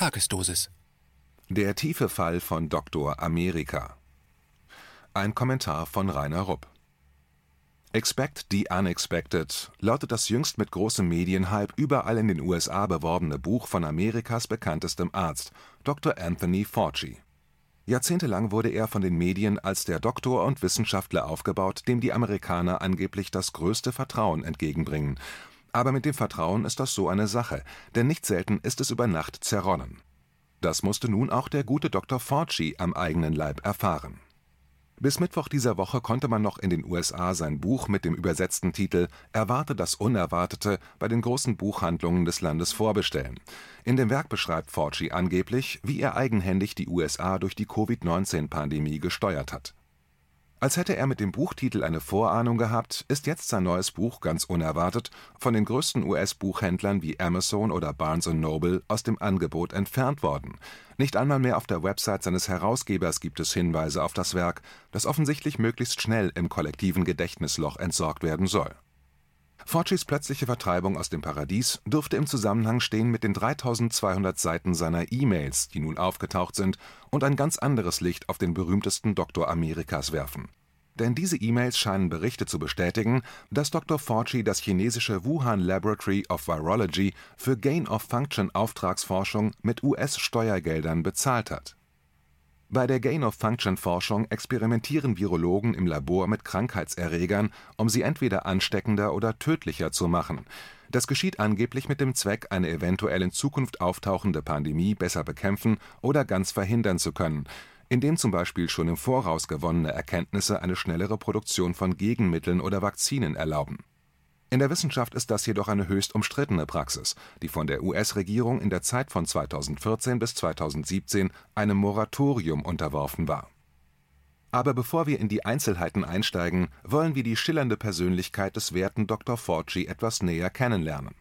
Tagesdosis. Der tiefe Fall von Dr. Amerika. Ein Kommentar von Rainer Rupp. Expect the Unexpected lautet das jüngst mit großem Medienhype überall in den USA beworbene Buch von Amerikas bekanntestem Arzt, Dr. Anthony Fauci. Jahrzehntelang wurde er von den Medien als der Doktor und Wissenschaftler aufgebaut, dem die Amerikaner angeblich das größte Vertrauen entgegenbringen. Aber mit dem Vertrauen ist das so eine Sache, denn nicht selten ist es über Nacht zerronnen. Das musste nun auch der gute Dr. Fauci am eigenen Leib erfahren. Bis Mittwoch dieser Woche konnte man noch in den USA sein Buch mit dem übersetzten Titel Erwarte das Unerwartete bei den großen Buchhandlungen des Landes vorbestellen. In dem Werk beschreibt Fauci angeblich, wie er eigenhändig die USA durch die Covid-19-Pandemie gesteuert hat als hätte er mit dem Buchtitel eine Vorahnung gehabt, ist jetzt sein neues Buch ganz unerwartet von den größten US-Buchhändlern wie Amazon oder Barnes Noble aus dem Angebot entfernt worden. Nicht einmal mehr auf der Website seines Herausgebers gibt es Hinweise auf das Werk, das offensichtlich möglichst schnell im kollektiven Gedächtnisloch entsorgt werden soll. Faucis plötzliche Vertreibung aus dem Paradies dürfte im Zusammenhang stehen mit den 3200 Seiten seiner E-Mails, die nun aufgetaucht sind und ein ganz anderes Licht auf den berühmtesten Doktor Amerikas werfen. Denn diese E-Mails scheinen Berichte zu bestätigen, dass Dr. Fauci das chinesische Wuhan Laboratory of Virology für Gain-of-Function-Auftragsforschung mit US-Steuergeldern bezahlt hat bei der Gain-of-Function-Forschung experimentieren Virologen im Labor mit Krankheitserregern, um sie entweder ansteckender oder tödlicher zu machen. Das geschieht angeblich mit dem Zweck, eine eventuell in Zukunft auftauchende Pandemie besser bekämpfen oder ganz verhindern zu können, indem zum Beispiel schon im Voraus gewonnene Erkenntnisse eine schnellere Produktion von Gegenmitteln oder Vakzinen erlauben in der Wissenschaft ist das jedoch eine höchst umstrittene Praxis, die von der US-Regierung in der Zeit von 2014 bis 2017 einem Moratorium unterworfen war. Aber bevor wir in die Einzelheiten einsteigen, wollen wir die schillernde Persönlichkeit des werten Dr. Fauci etwas näher kennenlernen.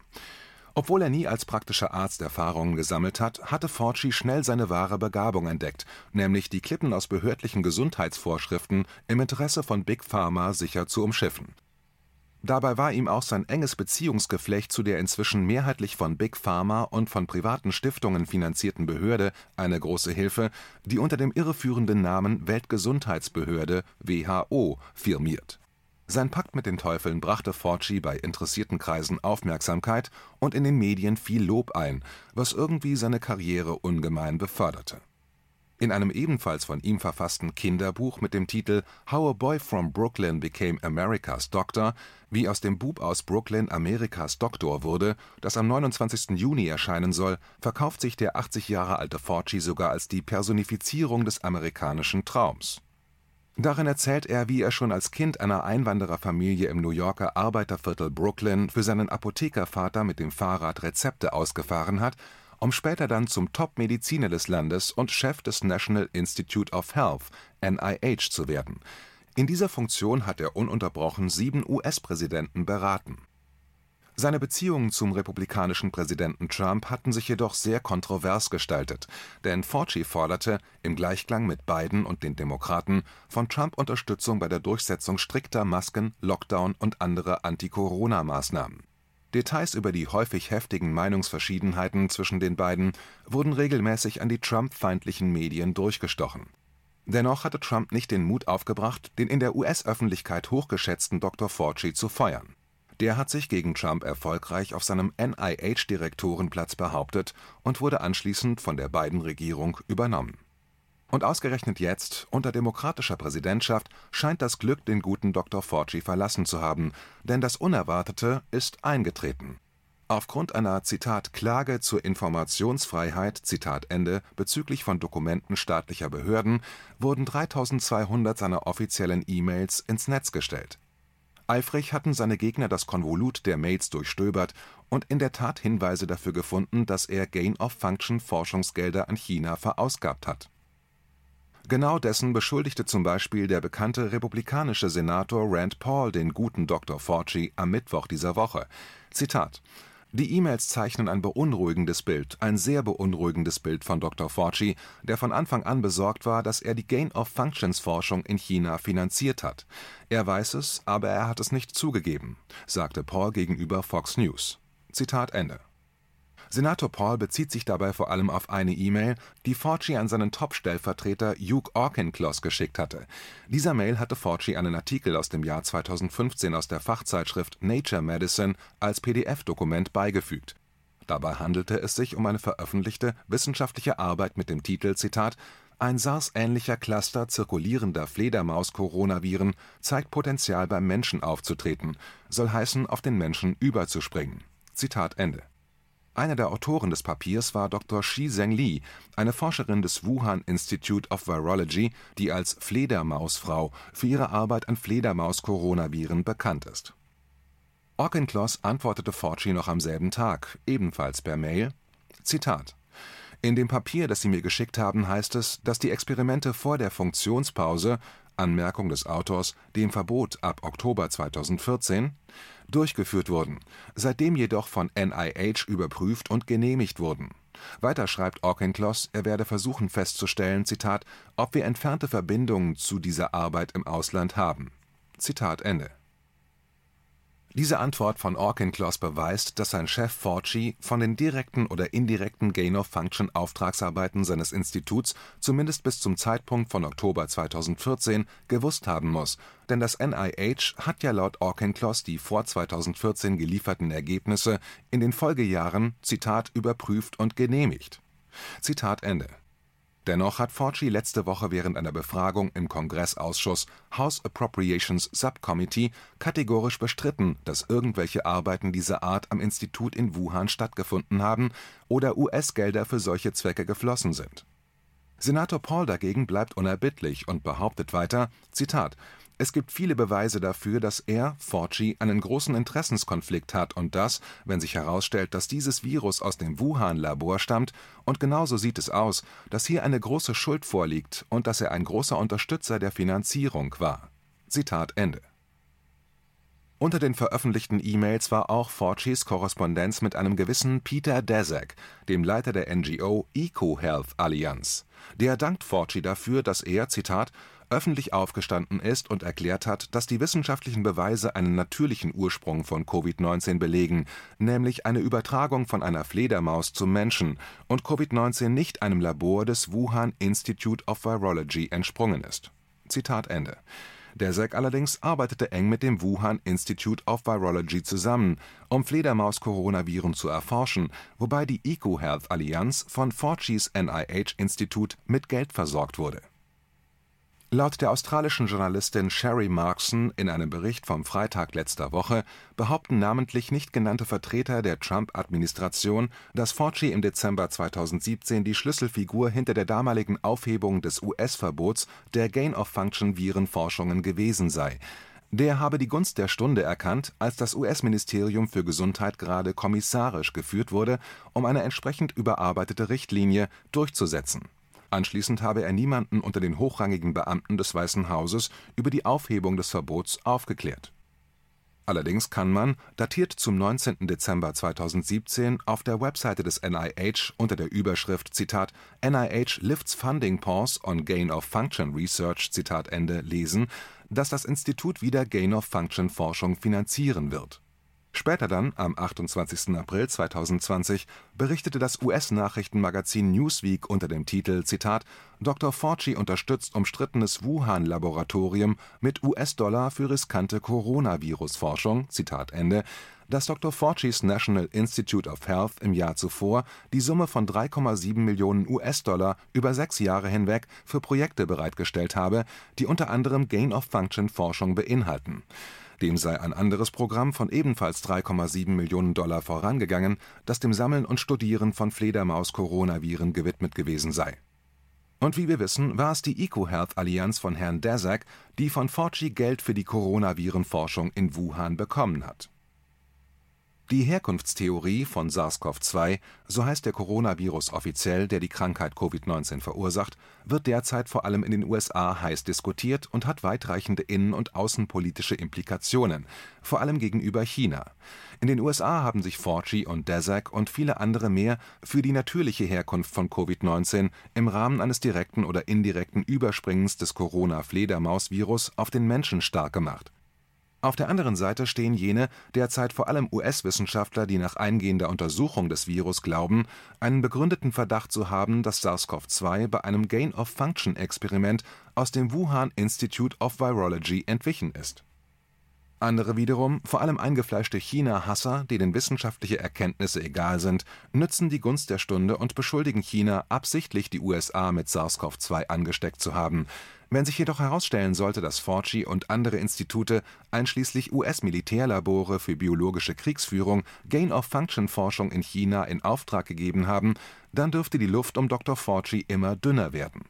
Obwohl er nie als praktischer Arzt Erfahrungen gesammelt hat, hatte Fauci schnell seine wahre Begabung entdeckt, nämlich die Klippen aus behördlichen Gesundheitsvorschriften im Interesse von Big Pharma sicher zu umschiffen Dabei war ihm auch sein enges Beziehungsgeflecht zu der inzwischen mehrheitlich von Big Pharma und von privaten Stiftungen finanzierten Behörde eine große Hilfe, die unter dem irreführenden Namen Weltgesundheitsbehörde (WHO) firmiert. Sein Pakt mit den Teufeln brachte Fauci bei interessierten Kreisen Aufmerksamkeit und in den Medien viel Lob ein, was irgendwie seine Karriere ungemein beförderte in einem ebenfalls von ihm verfassten Kinderbuch mit dem Titel How a Boy from Brooklyn Became America's Doctor (Wie aus dem Bub aus Brooklyn Amerikas Doktor wurde), das am 29. Juni erscheinen soll, verkauft sich der 80 Jahre alte Fauci sogar als die Personifizierung des amerikanischen Traums. Darin erzählt er, wie er schon als Kind einer Einwandererfamilie im New Yorker Arbeiterviertel Brooklyn für seinen Apothekervater mit dem Fahrrad Rezepte ausgefahren hat um später dann zum Top-Mediziner des Landes und Chef des National Institute of Health (NIH) zu werden. In dieser Funktion hat er ununterbrochen sieben US-Präsidenten beraten. Seine Beziehungen zum republikanischen Präsidenten Trump hatten sich jedoch sehr kontrovers gestaltet, denn Fauci forderte, im Gleichklang mit Biden und den Demokraten, von Trump Unterstützung bei der Durchsetzung strikter Masken, Lockdown und anderer Anti-Corona-Maßnahmen Details über die häufig heftigen Meinungsverschiedenheiten zwischen den beiden wurden regelmäßig an die Trump-feindlichen Medien durchgestochen. Dennoch hatte Trump nicht den Mut aufgebracht, den in der US-Öffentlichkeit hochgeschätzten Dr. Fauci zu feuern. Der hat sich gegen Trump erfolgreich auf seinem NIH-Direktorenplatz behauptet und wurde anschließend von der Biden-Regierung übernommen und ausgerechnet jetzt, unter demokratischer Präsidentschaft, scheint das Glück den guten Dr. Fauci verlassen zu haben, denn das Unerwartete ist eingetreten. Aufgrund einer Zitat Klage zur Informationsfreiheit Zitat Ende bezüglich von Dokumenten staatlicher Behörden wurden 3200 seiner offiziellen E-Mails ins Netz gestellt. Eifrig hatten seine Gegner das Konvolut der Mails durchstöbert und in der Tat Hinweise dafür gefunden, dass er Gain-of-Function Forschungsgelder an China verausgabt hat Genau dessen beschuldigte zum Beispiel der bekannte republikanische Senator Rand Paul den guten Dr. Fauci am Mittwoch dieser Woche. Zitat die E-Mails zeichnen ein beunruhigendes Bild, ein sehr beunruhigendes Bild von Dr. Fauci, der von Anfang an besorgt war, dass er die Gain-of-Functions-Forschung in China finanziert hat. Er weiß es, aber er hat es nicht zugegeben, sagte Paul gegenüber Fox News. Zitat Ende Senator Paul bezieht sich dabei vor allem auf eine E-Mail, die Fauci an seinen Top-Stellvertreter Hugh Auchincloss geschickt hatte. Dieser Mail hatte Fauci einen Artikel aus dem Jahr 2015 aus der Fachzeitschrift Nature Medicine als PDF-Dokument beigefügt. Dabei handelte es sich um eine veröffentlichte wissenschaftliche Arbeit mit dem Titel Zitat ein SARS-ähnlicher Cluster zirkulierender Fledermaus-Coronaviren zeigt Potenzial beim Menschen aufzutreten, soll heißen, auf den Menschen überzuspringen. Zitat Ende einer der Autoren des Papiers war Dr. Shi-Zheng Li, eine Forscherin des Wuhan Institute of Virology, die als „ Fledermausfrau “für ihre Arbeit an Fledermaus-Coronaviren bekannt ist. Auchincloss antwortete Fauci noch am selben Tag, ebenfalls per Mail: „ Zitat in dem Papier, das Sie mir geschickt haben, heißt es, dass die Experimente vor der Funktionspause Anmerkung des Autors, dem Verbot ab Oktober 2014, durchgeführt wurden, seitdem jedoch von NIH überprüft und genehmigt wurden. Weiter schreibt Auchincloss, er werde versuchen festzustellen, Zitat, ob wir entfernte Verbindungen zu dieser Arbeit im Ausland haben. Zitat Ende diese Antwort von Auchincloss beweist, dass sein Chef Fauci von den direkten oder indirekten Gain-of-Function-Auftragsarbeiten seines Instituts zumindest bis zum Zeitpunkt von Oktober 2014 gewusst haben muss, denn das NIH hat ja laut Auchincloss die vor 2014 gelieferten Ergebnisse in den Folgejahren „ Zitat überprüft und genehmigt. Dennoch hat Fauci letzte Woche während einer Befragung im Kongressausschuss House Appropriations Subcommittee kategorisch bestritten, dass irgendwelche Arbeiten dieser Art am Institut in Wuhan stattgefunden haben oder US-Gelder für solche Zwecke geflossen sind. Senator Paul dagegen bleibt unerbittlich und behauptet weiter: „ Zitat es gibt viele Beweise dafür, dass er (Fauci) einen großen Interessenskonflikt hat und dass, wenn sich herausstellt, dass dieses Virus aus dem Wuhan-Labor stammt und genauso sieht es aus, dass hier eine große Schuld vorliegt und dass er ein großer Unterstützer der Finanzierung war. Zitat Ende unter den veröffentlichten E-Mails war auch Faucis Korrespondenz mit einem gewissen Peter Daszak, dem Leiter der NGO EcoHealth Alliance. Der dankt Fauci dafür, dass er Zitat öffentlich aufgestanden ist und erklärt hat, dass die wissenschaftlichen Beweise einen natürlichen Ursprung von Covid-19 belegen, nämlich eine Übertragung von einer Fledermaus zum Menschen, und Covid-19 nicht einem Labor des Wuhan Institute of Virology entsprungen ist. Zitat Ende. Der SEC allerdings arbeitete eng mit dem Wuhan Institute of Virology zusammen, um Fledermaus-Coronaviren zu erforschen, wobei die EcoHealth Allianz von Faucis NIH-Institut mit Geld versorgt wurde Laut der australischen Journalistin Sherry Markson in einem Bericht vom Freitag letzter Woche behaupten namentlich nicht genannte Vertreter der Trump-Administration, dass Fauci im Dezember 2017 die Schlüsselfigur hinter der damaligen Aufhebung des US-Verbots der Gain-of-Function-Virenforschungen gewesen sei. Der habe die Gunst der Stunde erkannt, als das US-Ministerium für Gesundheit gerade kommissarisch geführt wurde, um eine entsprechend überarbeitete Richtlinie durchzusetzen Anschließend habe er niemanden unter den hochrangigen Beamten des Weißen Hauses über die Aufhebung des Verbots aufgeklärt. Allerdings kann man, datiert zum 19. Dezember 2017, auf der Webseite des NIH unter der Überschrift Zitat NIH lifts funding pause on gain of function research Zitat Ende lesen, dass das Institut wieder Gain of Function Forschung finanzieren wird Später dann, am 28. April 2020, berichtete das US-Nachrichtenmagazin Newsweek unter dem Titel Zitat Dr. Fauci unterstützt umstrittenes Wuhan-Laboratorium mit US-Dollar für riskante Coronavirus-Forschung, Zitat Ende, dass Dr. Faucis National Institute of Health im Jahr zuvor die Summe von 3,7 Millionen US-Dollar über sechs Jahre hinweg für Projekte bereitgestellt habe, die unter anderem Gain-of-Function-Forschung beinhalten dem sei ein anderes Programm von ebenfalls 3,7 Millionen Dollar vorangegangen, das dem Sammeln und Studieren von Fledermaus-Coronaviren gewidmet gewesen sei. Und wie wir wissen, war es die EcoHealth-Allianz von Herrn Daszak, die von Fauci Geld für die Coronavirenforschung in Wuhan bekommen hat die Herkunftstheorie von SARS-CoV-2, so heißt der Coronavirus offiziell, der die Krankheit Covid-19 verursacht, wird derzeit vor allem in den USA heiß diskutiert und hat weitreichende innen und außenpolitische Implikationen, vor allem gegenüber China. In den USA haben sich Fauci und Daszak und viele andere mehr für die natürliche Herkunft von Covid-19 im Rahmen eines direkten oder indirekten Überspringens des Corona-Fledermaus-Virus auf den Menschen stark gemacht Auf der anderen Seite stehen jene, derzeit vor allem US-Wissenschaftler, die nach eingehender Untersuchung des Virus glauben, einen begründeten Verdacht zu haben, dass SARS-CoV-2 bei einem Gain-of-Function-Experiment aus dem Wuhan Institute of Virology entwichen ist. Andere wiederum, vor allem eingefleischte China-Hasser, denen wissenschaftliche Erkenntnisse egal sind, nützen die Gunst der Stunde und beschuldigen China, absichtlich die USA mit SARS-CoV-2 angesteckt zu haben wenn sich jedoch herausstellen sollte, dass Fauci und andere Institute, einschließlich US-Militärlabore für biologische Kriegsführung, Gain-of-Function-Forschung in China in Auftrag gegeben haben, dann dürfte die Luft um Dr. Fauci immer dünner werden.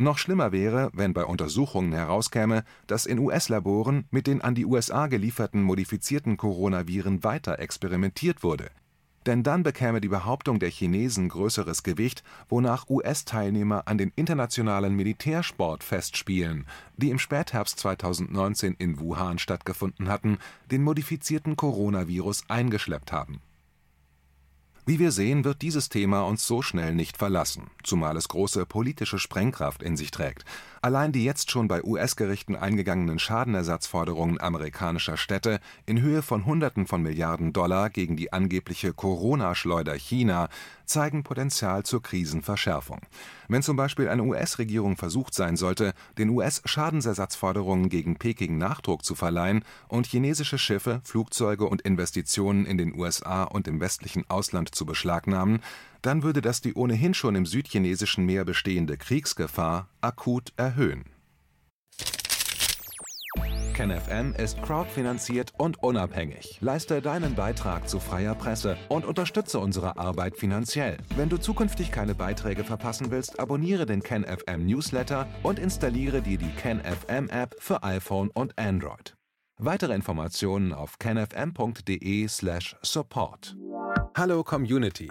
Noch schlimmer wäre, wenn bei Untersuchungen herauskäme, dass in US-Laboren mit den an die USA gelieferten modifizierten Coronaviren weiter experimentiert wurde. Denn dann bekäme die Behauptung der Chinesen größeres Gewicht, wonach US-Teilnehmer an den Internationalen Militärsportfestspielen, die im Spätherbst 2019 in Wuhan stattgefunden hatten, den modifizierten Coronavirus eingeschleppt haben wie wir sehen, wird dieses Thema uns so schnell nicht verlassen, zumal es große politische Sprengkraft in sich trägt. Allein die jetzt schon bei US-Gerichten eingegangenen Schadenersatzforderungen amerikanischer Städte in Höhe von Hunderten von Milliarden Dollar gegen die angebliche Corona-Schleuder China zeigen Potenzial zur Krisenverschärfung. Wenn zum Beispiel eine US-Regierung versucht sein sollte, den US-Schadensersatzforderungen gegen Peking Nachdruck zu verleihen und chinesische Schiffe, Flugzeuge und Investitionen in den USA und im westlichen Ausland zu beschlagnahmen, dann würde das die ohnehin schon im südchinesischen Meer bestehende Kriegsgefahr akut erhöhen. KenFM ist crowdfinanziert und unabhängig. Leiste deinen Beitrag zu freier Presse und unterstütze unsere Arbeit finanziell. Wenn du zukünftig keine Beiträge verpassen willst, abonniere den KenFM Newsletter und installiere dir die KenFM App für iPhone und Android. Weitere Informationen auf kenfm.de/support. Hallo Community.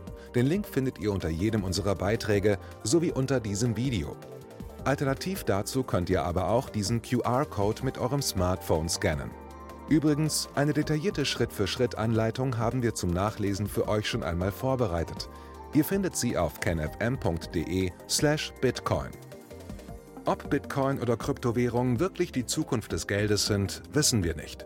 Den Link findet ihr unter jedem unserer Beiträge sowie unter diesem Video. Alternativ dazu könnt ihr aber auch diesen QR-Code mit eurem Smartphone scannen. Übrigens, eine detaillierte Schritt-für-Schritt-Anleitung haben wir zum Nachlesen für euch schon einmal vorbereitet. Ihr findet sie auf canfm.de/bitcoin. Ob Bitcoin oder Kryptowährungen wirklich die Zukunft des Geldes sind, wissen wir nicht.